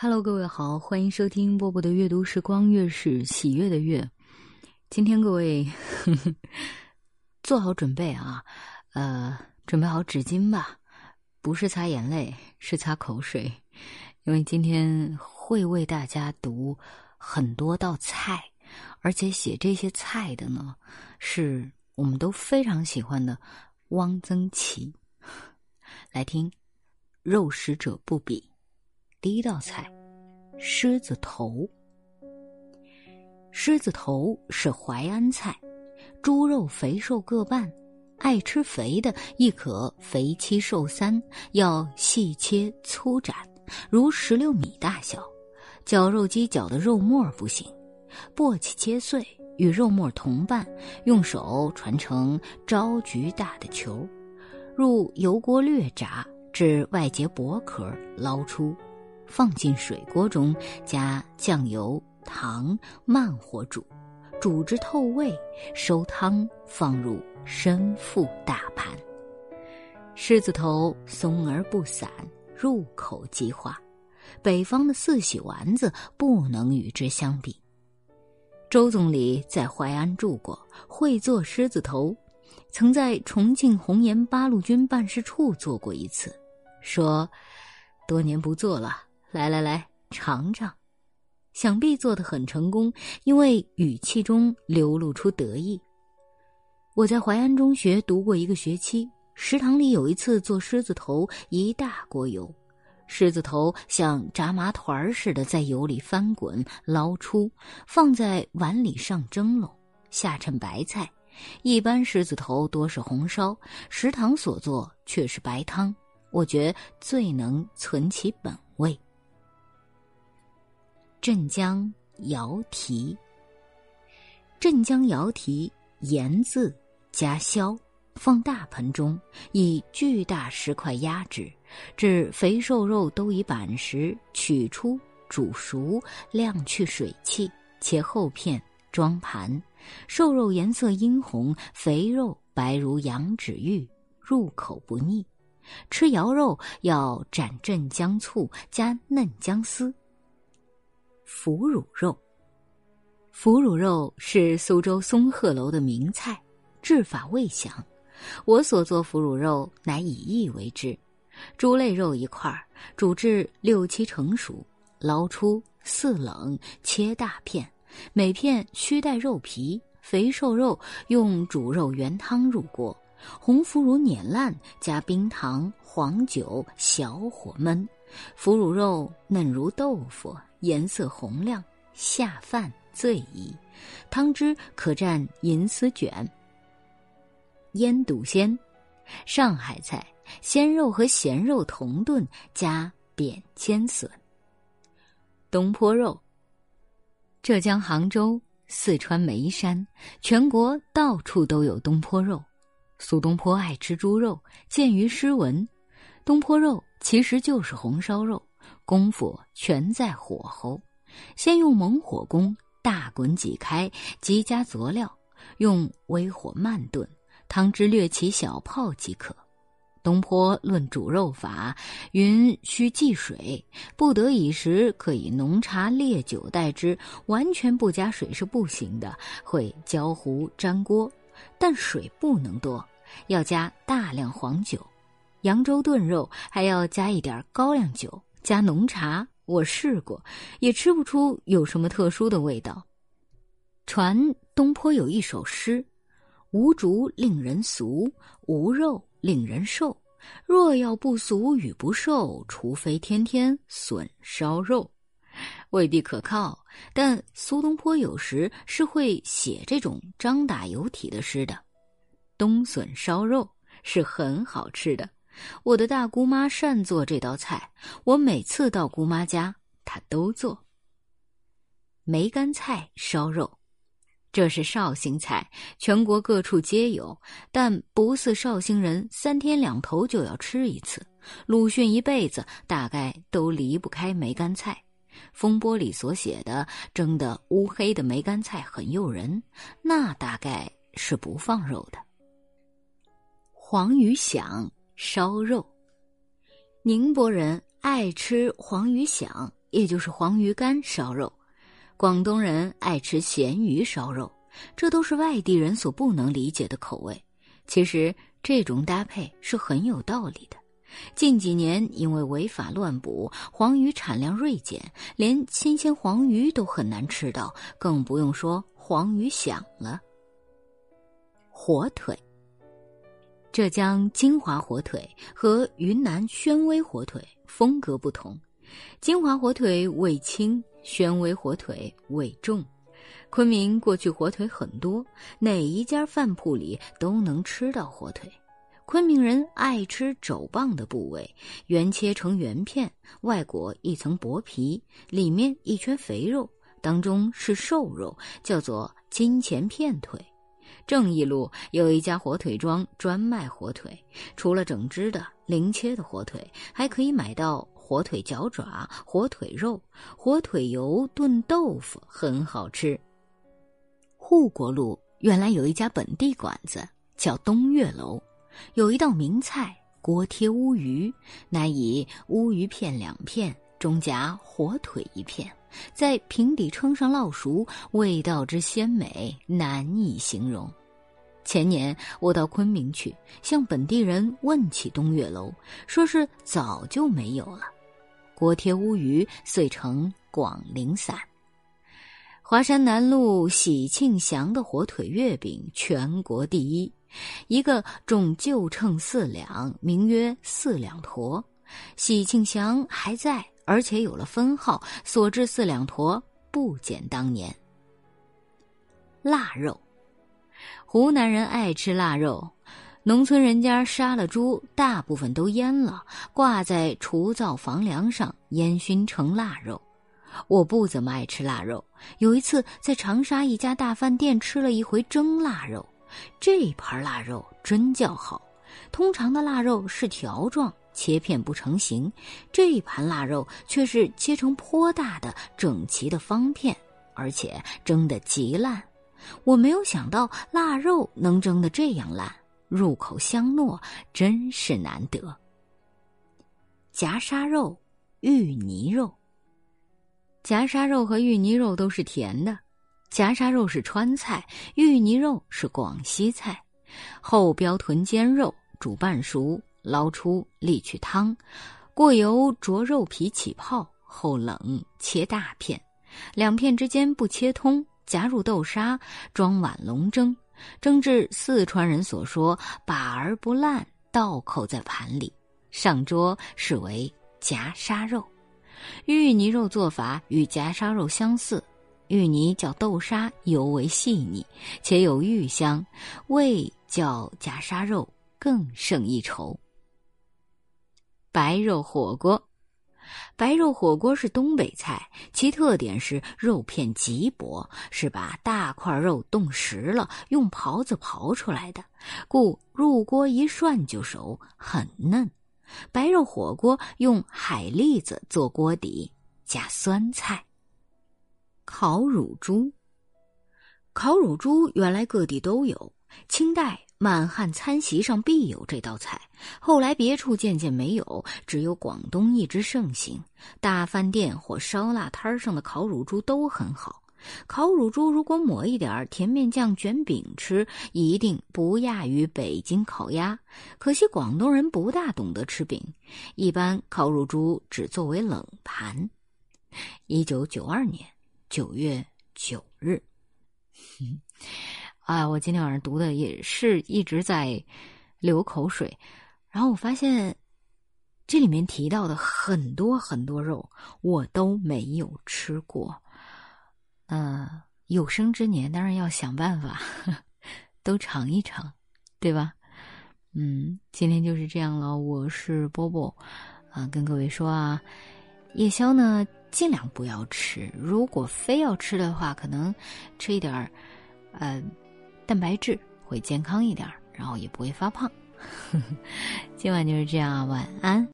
Hello，各位好，欢迎收听波波的阅读时光，月是喜悦的月。今天各位呵 呵做好准备啊，呃，准备好纸巾吧，不是擦眼泪，是擦口水，因为今天会为大家读很多道菜，而且写这些菜的呢，是我们都非常喜欢的汪曾祺。来听，肉食者不比。第一道菜，狮子头。狮子头是淮安菜，猪肉肥瘦各半，爱吃肥的亦可肥七瘦三，要细切粗斩，如石榴米大小。绞肉机绞的肉末不行，簸箕切碎，与肉末同拌，用手传成招菊大的球，入油锅略炸，至外结薄壳，捞出。放进水锅中，加酱油、糖，慢火煮，煮至透味，收汤，放入深腹大盘。狮子头松而不散，入口即化。北方的四喜丸子不能与之相比。周总理在淮安住过，会做狮子头，曾在重庆红岩八路军办事处做过一次，说：多年不做了。来来来，尝尝，想必做的很成功，因为语气中流露出得意。我在淮安中学读过一个学期，食堂里有一次做狮子头，一大锅油，狮子头像炸麻团似的在油里翻滚，捞出，放在碗里上蒸笼，下衬白菜。一般狮子头多是红烧，食堂所做却是白汤，我觉最能存其本味。镇江瑶蹄。镇江瑶蹄盐渍加硝，放大盆中，以巨大石块压制，至肥瘦肉都已板实，取出煮熟，晾去水汽，切厚片装盘。瘦肉颜色殷红，肥肉白如羊脂玉，入口不腻。吃瑶肉要蘸镇江醋，加嫩姜丝。腐乳肉，腐乳肉是苏州松鹤楼的名菜，制法未详。我所做腐乳肉乃以意为之：猪肋肉一块，煮至六七成熟，捞出，四冷，切大片，每片须带肉皮。肥瘦肉用煮肉原汤入锅，红腐乳碾烂，加冰糖、黄酒，小火焖。腐乳肉嫩如豆腐。颜色红亮，下饭最宜。汤汁可蘸银丝卷。腌笃鲜，上海菜，鲜肉和咸肉同炖，加扁尖笋。东坡肉，浙江杭州、四川眉山，全国到处都有东坡肉。苏东坡爱吃猪肉，见于诗文。东坡肉其实就是红烧肉。功夫全在火候，先用猛火攻，大滚几开，即加佐料，用微火慢炖，汤汁略起小泡即可。东坡论煮肉法，云需忌水，不得已时可以浓茶烈酒代之，完全不加水是不行的，会焦糊粘锅。但水不能多，要加大量黄酒。扬州炖肉还要加一点高粱酒。加浓茶，我试过，也吃不出有什么特殊的味道。传东坡有一首诗：“无竹令人俗，无肉令人瘦。若要不俗与不瘦，除非天天笋烧肉。”未必可靠，但苏东坡有时是会写这种张打油体的诗的。冬笋烧肉是很好吃的。我的大姑妈善做这道菜，我每次到姑妈家，她都做。梅干菜烧肉，这是绍兴菜，全国各处皆有，但不似绍兴人三天两头就要吃一次。鲁迅一辈子大概都离不开梅干菜。风波里所写的蒸的乌黑的梅干菜很诱人，那大概是不放肉的。黄鱼响。烧肉，宁波人爱吃黄鱼响，也就是黄鱼干烧肉，广东人爱吃咸鱼烧肉，这都是外地人所不能理解的口味。其实这种搭配是很有道理的。近几年因为违法乱捕，黄鱼产量锐减，连新鲜黄鱼都很难吃到，更不用说黄鱼响了。火腿。浙江金华火腿和云南宣威火腿风格不同，金华火腿味轻，宣威火腿味重。昆明过去火腿很多，哪一家饭铺里都能吃到火腿。昆明人爱吃肘棒的部位，圆切成圆片，外裹一层薄皮，里面一圈肥肉，当中是瘦肉，叫做金钱片腿。正义路有一家火腿庄，专卖火腿。除了整只的、零切的火腿，还可以买到火腿脚爪、火腿肉、火腿油炖豆腐，很好吃。护国路原来有一家本地馆子，叫东岳楼，有一道名菜锅贴乌鱼，乃以乌鱼片两片，中夹火腿一片。在平底撑上烙熟，味道之鲜美难以形容。前年我到昆明去，向本地人问起东岳楼，说是早就没有了。锅贴乌鱼遂成广陵散。华山南路喜庆祥的火腿月饼全国第一，一个重就称四两，名曰四两坨。喜庆祥还在。而且有了分号，所制四两坨不减当年。腊肉，湖南人爱吃腊肉，农村人家杀了猪，大部分都腌了，挂在厨灶房梁上烟熏成腊肉。我不怎么爱吃腊肉，有一次在长沙一家大饭店吃了一回蒸腊肉，这盘腊肉真叫好。通常的腊肉是条状。切片不成形，这一盘腊肉却是切成颇大的整齐的方片，而且蒸得极烂。我没有想到腊肉能蒸得这样烂，入口香糯，真是难得。夹沙肉、芋泥肉。夹沙肉和芋泥肉都是甜的，夹沙肉是川菜，芋泥肉是广西菜。后标臀尖肉煮半熟。捞出沥去汤，过油着肉皮起泡后冷切大片，两片之间不切通，夹入豆沙，装碗笼蒸，蒸至四川人所说把而不烂，倒扣在盘里，上桌视为夹沙肉。芋泥肉做法与夹沙肉相似，芋泥较豆沙尤为细腻，且有芋香，味较夹沙肉更胜一筹。白肉火锅，白肉火锅是东北菜，其特点是肉片极薄，是把大块肉冻实了，用刨子刨出来的，故入锅一涮就熟，很嫩。白肉火锅用海蛎子做锅底，加酸菜。烤乳猪，烤乳猪原来各地都有，清代。满汉餐席上必有这道菜，后来别处渐渐没有，只有广东一直盛行。大饭店或烧腊摊上的烤乳猪都很好。烤乳猪如果抹一点甜面酱卷饼吃，一定不亚于北京烤鸭。可惜广东人不大懂得吃饼，一般烤乳猪只作为冷盘。一九九二年九月九日。啊，我今天晚上读的也是一直在流口水，然后我发现这里面提到的很多很多肉我都没有吃过，呃，有生之年当然要想办法都尝一尝，对吧？嗯，今天就是这样了。我是波波，啊，跟各位说啊，夜宵呢尽量不要吃，如果非要吃的话，可能吃一点儿，呃。蛋白质会健康一点，然后也不会发胖。今晚就是这样，晚安。